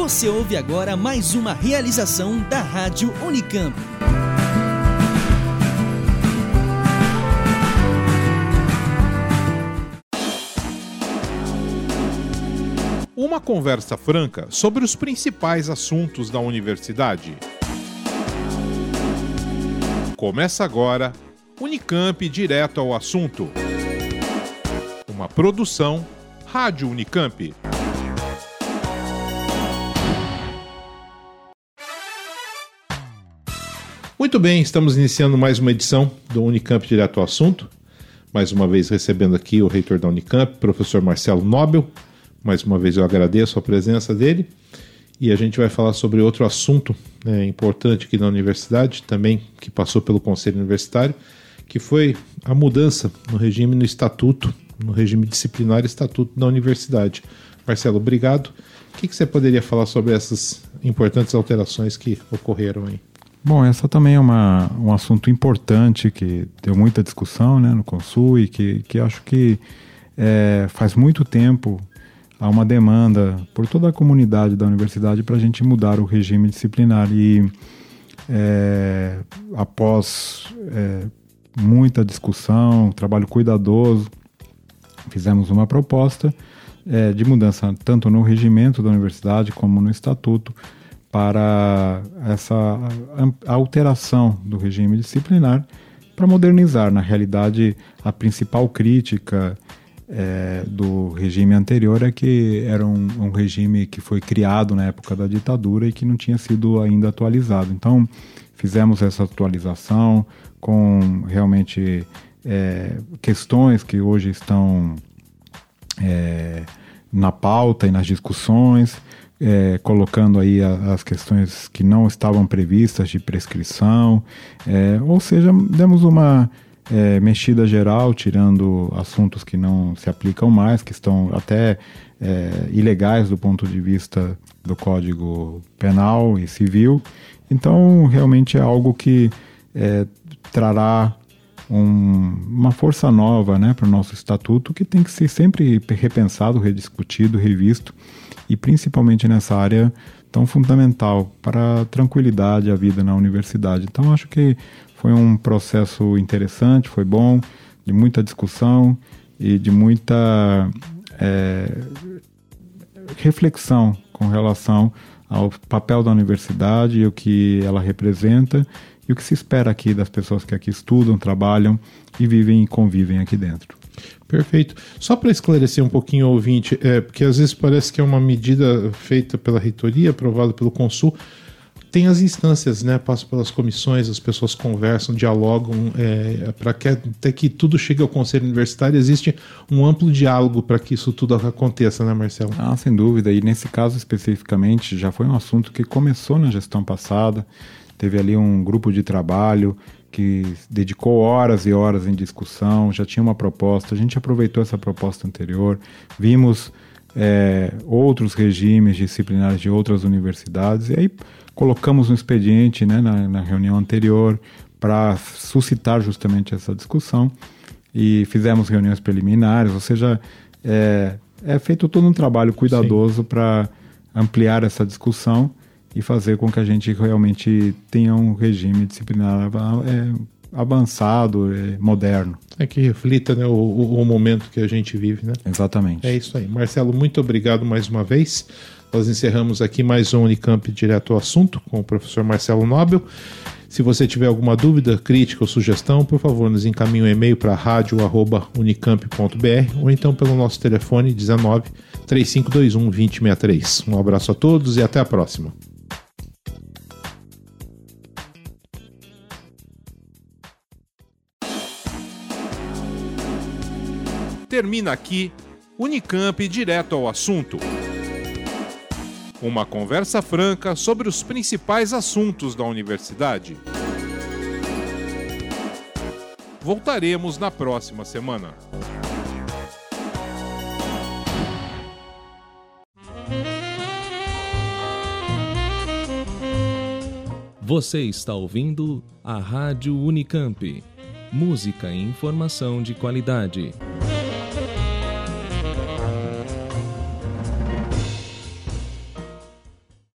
Você ouve agora mais uma realização da Rádio Unicamp. Uma conversa franca sobre os principais assuntos da universidade. Começa agora Unicamp Direto ao Assunto. Uma produção Rádio Unicamp. Muito bem, estamos iniciando mais uma edição do Unicamp Direto ao Assunto. Mais uma vez recebendo aqui o reitor da Unicamp, professor Marcelo Nobel. Mais uma vez eu agradeço a presença dele. E a gente vai falar sobre outro assunto né, importante aqui na universidade, também que passou pelo Conselho Universitário, que foi a mudança no regime no estatuto, no regime disciplinar e estatuto da universidade. Marcelo, obrigado. O que, que você poderia falar sobre essas importantes alterações que ocorreram aí? Bom, essa também é uma, um assunto importante que deu muita discussão né, no Consul e que, que acho que é, faz muito tempo há uma demanda por toda a comunidade da universidade para a gente mudar o regime disciplinar. E é, após é, muita discussão, trabalho cuidadoso, fizemos uma proposta é, de mudança tanto no regimento da universidade como no estatuto para essa alteração do regime disciplinar para modernizar. Na realidade, a principal crítica é, do regime anterior é que era um, um, regime que foi criado na época da ditadura e que não tinha sido ainda atualizado. Então, fizemos essa atualização com realmente é, questões que hoje estão é, na pauta e nas discussões é, colocando aí a, as questões que não estavam previstas de prescrição, é, ou seja, demos uma é, mexida geral, tirando assuntos que não se aplicam mais, que estão até é, ilegais do ponto de vista do Código Penal e Civil. Então, realmente é algo que é, trará um, uma força nova né, para o nosso estatuto que tem que ser sempre repensado, rediscutido, revisto e principalmente nessa área tão fundamental para a tranquilidade a vida na universidade. Então acho que foi um processo interessante, foi bom, de muita discussão e de muita é, reflexão com relação ao papel da universidade e o que ela representa e o que se espera aqui das pessoas que aqui estudam, trabalham e vivem e convivem aqui dentro. Perfeito. Só para esclarecer um pouquinho o ouvinte, é, porque às vezes parece que é uma medida feita pela reitoria, aprovada pelo Consul. Tem as instâncias, né? Passa pelas comissões, as pessoas conversam, dialogam, é, para que até que tudo chegue ao Conselho Universitário, existe um amplo diálogo para que isso tudo aconteça, né, Marcelo? Ah, sem dúvida. E nesse caso especificamente, já foi um assunto que começou na gestão passada, teve ali um grupo de trabalho que dedicou horas e horas em discussão, já tinha uma proposta, a gente aproveitou essa proposta anterior, vimos é, outros regimes disciplinares de outras universidades, e aí colocamos um expediente né, na, na reunião anterior para suscitar justamente essa discussão e fizemos reuniões preliminares, ou seja, é, é feito todo um trabalho cuidadoso para ampliar essa discussão e fazer com que a gente realmente tenha um regime disciplinar é, avançado, é, moderno. É que reflita né, o, o, momento que a gente vive, né? Exatamente. É isso aí. Marcelo, muito obrigado mais uma vez. Nós encerramos aqui mais um Unicamp direto ao assunto com o professor Marcelo Nobel. Se você tiver alguma dúvida, crítica ou sugestão, por favor, nos encaminhe um e-mail para radio@unicamp.br ou então pelo nosso telefone 19 3521 2063. Um abraço a todos e até a próxima. Termina aqui Unicamp direto ao assunto. Uma conversa franca sobre os principais assuntos da universidade. Voltaremos na próxima semana. Você está ouvindo a Rádio Unicamp. Música e informação de qualidade.